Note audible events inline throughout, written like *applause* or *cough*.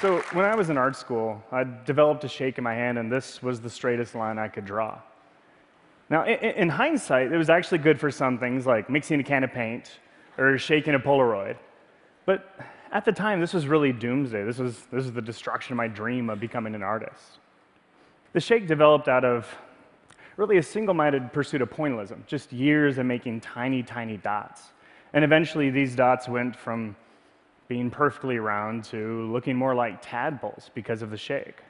So, when I was in art school, I developed a shake in my hand, and this was the straightest line I could draw. Now, in, in hindsight, it was actually good for some things like mixing a can of paint or shaking a Polaroid. But at the time, this was really doomsday. This was, this was the destruction of my dream of becoming an artist. The shake developed out of really a single minded pursuit of pointillism, just years of making tiny, tiny dots. And eventually, these dots went from being perfectly round to looking more like tadpoles because of the shake.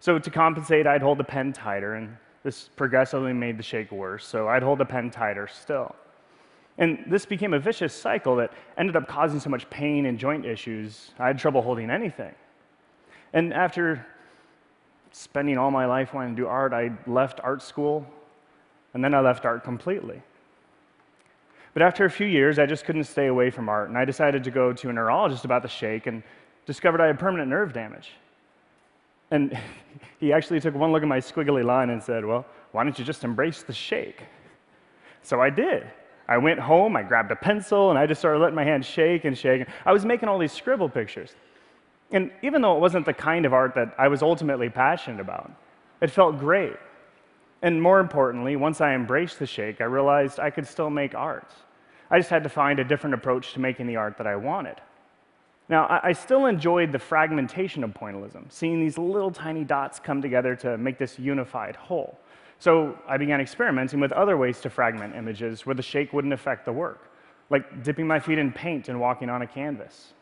So to compensate, I'd hold the pen tighter, and this progressively made the shake worse, so I'd hold the pen tighter still. And this became a vicious cycle that ended up causing so much pain and joint issues, I had trouble holding anything. And after spending all my life wanting to do art, I left art school, and then I left art completely. But after a few years, I just couldn't stay away from art, and I decided to go to a neurologist about the shake and discovered I had permanent nerve damage. And *laughs* he actually took one look at my squiggly line and said, Well, why don't you just embrace the shake? So I did. I went home, I grabbed a pencil, and I just started letting my hand shake and shake. I was making all these scribble pictures. And even though it wasn't the kind of art that I was ultimately passionate about, it felt great. And more importantly, once I embraced the shake, I realized I could still make art. I just had to find a different approach to making the art that I wanted. Now, I, still enjoyed the fragmentation of pointillism, seeing these little tiny dots come together to make this unified whole. So I began experimenting with other ways to fragment images where the shake wouldn't affect the work, like dipping my feet in paint and walking on a canvas.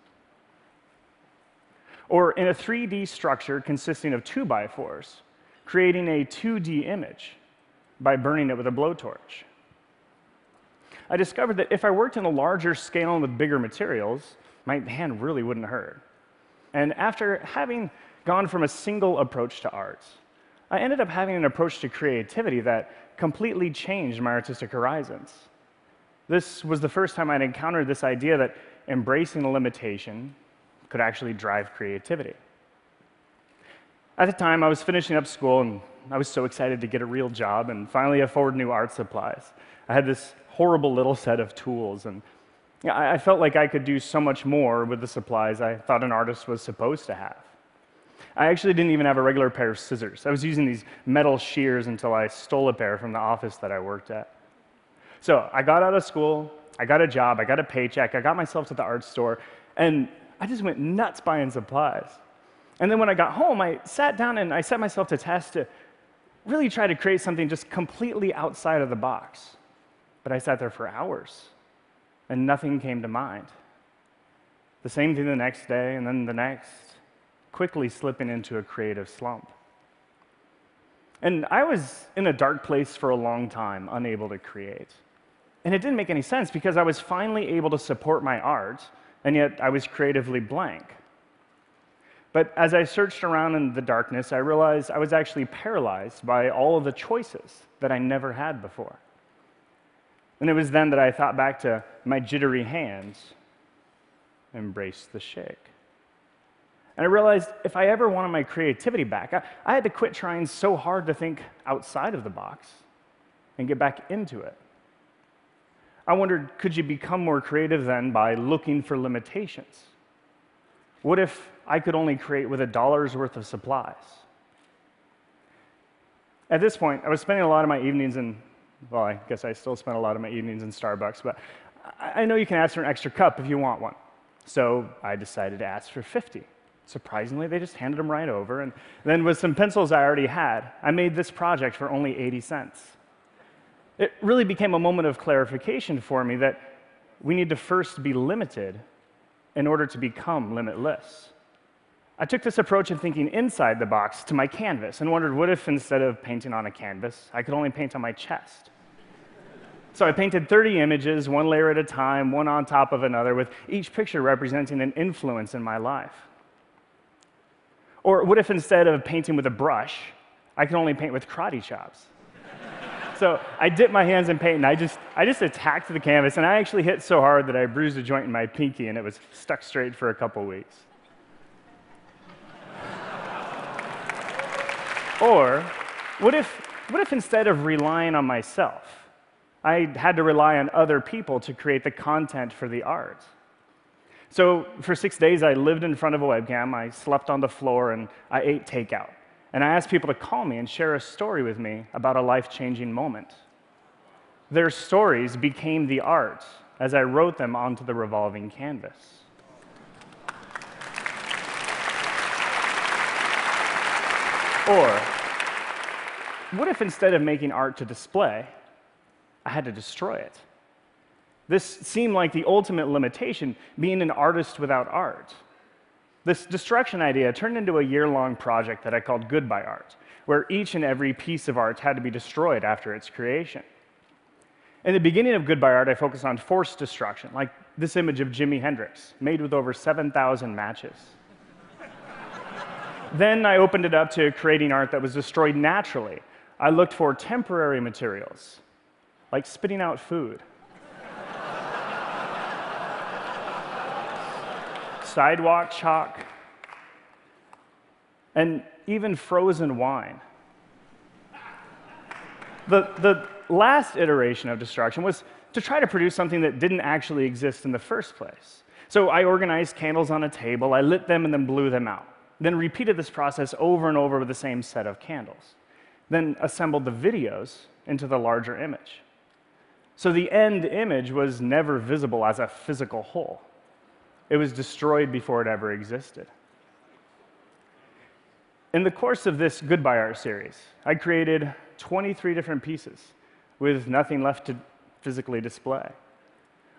Or in a 3D structure consisting of 2 by 4s creating a 2D image by burning it with a blowtorch. I discovered that if I worked in a larger scale and with bigger materials, my hand really wouldn't hurt. And after having gone from a single approach to art, I ended up having an approach to creativity that completely changed my artistic horizons. This was the first time I'd encountered this idea that embracing a limitation could actually drive creativity. At the time, I was finishing up school and I was so excited to get a real job and finally afford new art supplies. I had this horrible little set of tools. And I felt like I could do so much more with the supplies I thought an artist was supposed to have. I actually didn't even have a regular pair of scissors. I was using these metal shears until I stole a pair from the office that I worked at. So I got out of school, I got a job, I got a paycheck, I got myself to the art store, and I just went nuts buying supplies. And then when I got home, I sat down and I set myself to test to really try to create something just completely outside of the box. But I sat there for hours and nothing came to mind. The same thing the next day and then the next, quickly slipping into a creative slump. And I was in a dark place for a long time, unable to create. And it didn't make any sense because I was finally able to support my art, and yet I was creatively blank. But as I searched around in the darkness, I realized I was actually paralyzed by all of the choices that I never had before. And it was then that I thought back to my jittery hands, embrace the shake. And I realized if I ever wanted my creativity back, I, I, had to quit trying so hard to think outside of the box and get back into it. I wondered could you become more creative then by looking for limitations? What if I could only create with a dollar's worth of supplies? At this point, I was spending a lot of my evenings in well, I guess I still spend a lot of my evenings in Starbucks, but I know you can ask for an extra cup if you want one. So I decided to ask for 50. Surprisingly, they just handed them right over. And then, with some pencils I already had, I made this project for only 80 cents. It really became a moment of clarification for me that we need to first be limited in order to become limitless. I took this approach of thinking inside the box to my canvas and wondered what if instead of painting on a canvas, I could only paint on my chest? So I painted 30 images, one layer at a time, one on top of another, with each picture representing an influence in my life. Or what if instead of painting with a brush, I could only paint with karate chops? *laughs* so I dipped my hands in paint and I just, I just attacked the canvas, and I actually hit so hard that I bruised a joint in my pinky and it was stuck straight for a couple weeks. Or what if, what if instead of relying on myself, I had to rely on other people to create the content for the art. So for six days, I lived in front of a webcam, I slept on the floor, and I ate takeout. And I asked people to call me and share a story with me about a life changing moment. Their stories became the art as I wrote them onto the revolving canvas. Or, what if instead of making art to display, I had to destroy it? This seemed like the ultimate limitation, being an artist without art. This destruction idea turned into a year long project that I called Goodbye Art, where each and every piece of art had to be destroyed after its creation. In the beginning of Goodbye Art, I focused on forced destruction, like this image of Jimi Hendrix, made with over 7,000 matches. Then I opened it up to creating art that was destroyed naturally. I looked for temporary materials, like spitting out food *laughs* sidewalk chalk, and even frozen wine. The, the last iteration of destruction was to try to produce something that didn't actually exist in the first place. So I organized candles on a table, I lit them and then blew them out. Then repeated this process over and over with the same set of candles. Then assembled the videos into the larger image. So the end image was never visible as a physical whole. It was destroyed before it ever existed. In the course of this Goodbye Art series, I created 23 different pieces with nothing left to physically display.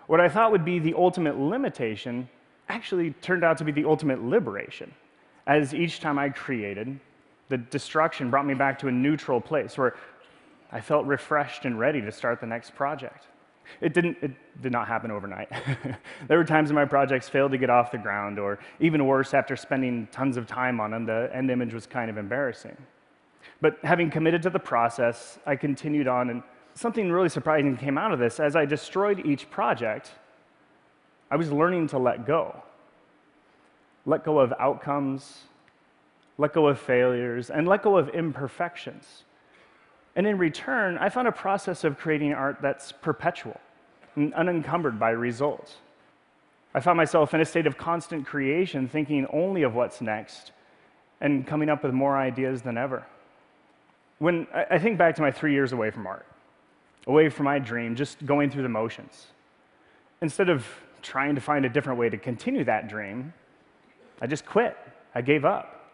What I thought would be the ultimate limitation actually turned out to be the ultimate liberation, as each time I created, the destruction brought me back to a neutral place where I felt refreshed and ready to start the next project. It, didn't, it did not happen overnight. *laughs* there were times when my projects failed to get off the ground, or even worse, after spending tons of time on them, the end image was kind of embarrassing. But having committed to the process, I continued on, and something really surprising came out of this. As I destroyed each project, I was learning to let go. Let go of outcomes, let go of failures, and let go of imperfections. And in return, I found a process of creating art that's perpetual and unencumbered by results. I found myself in a state of constant creation, thinking only of what's next and coming up with more ideas than ever. When I think back to my three years away from art, away from my dream, just going through the motions, instead of trying to find a different way to continue that dream, I just quit. I gave up.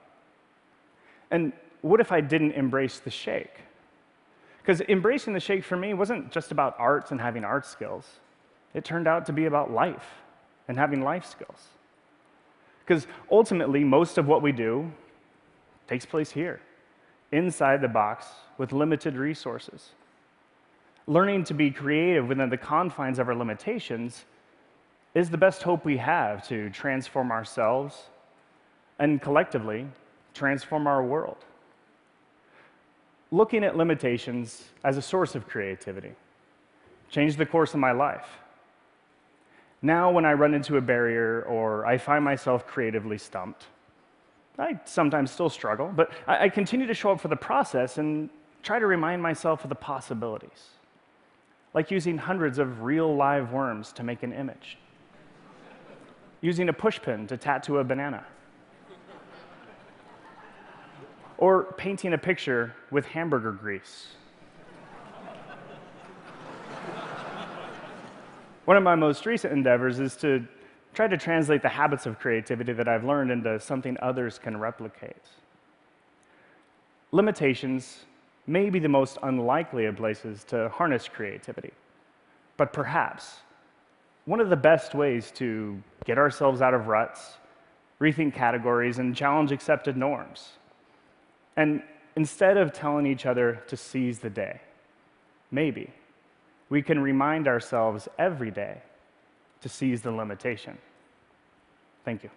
And what if I didn't embrace the shake? Because embracing the shake for me wasn't just about arts and having art skills, it turned out to be about life and having life skills. Because ultimately, most of what we do takes place here, inside the box, with limited resources. Learning to be creative within the confines of our limitations is the best hope we have to transform ourselves and collectively transform our world looking at limitations as a source of creativity changed the course of my life. Now, when I run into a barrier or I find myself creatively stumped, I sometimes still struggle, but I, continue to show up for the process and try to remind myself of the possibilities, like using hundreds of real live worms to make an image, using a pushpin to tattoo a banana or painting a picture with hamburger grease. One of my most recent endeavors is to try to translate the habits of creativity that I've learned into something others can replicate. Limitations may be the most unlikely of places to harness creativity, but perhaps one of the best ways to get ourselves out of ruts, rethink categories, and challenge accepted norms. And instead of telling each other to seize the day, maybe we can remind ourselves every day to seize the limitation. Thank you.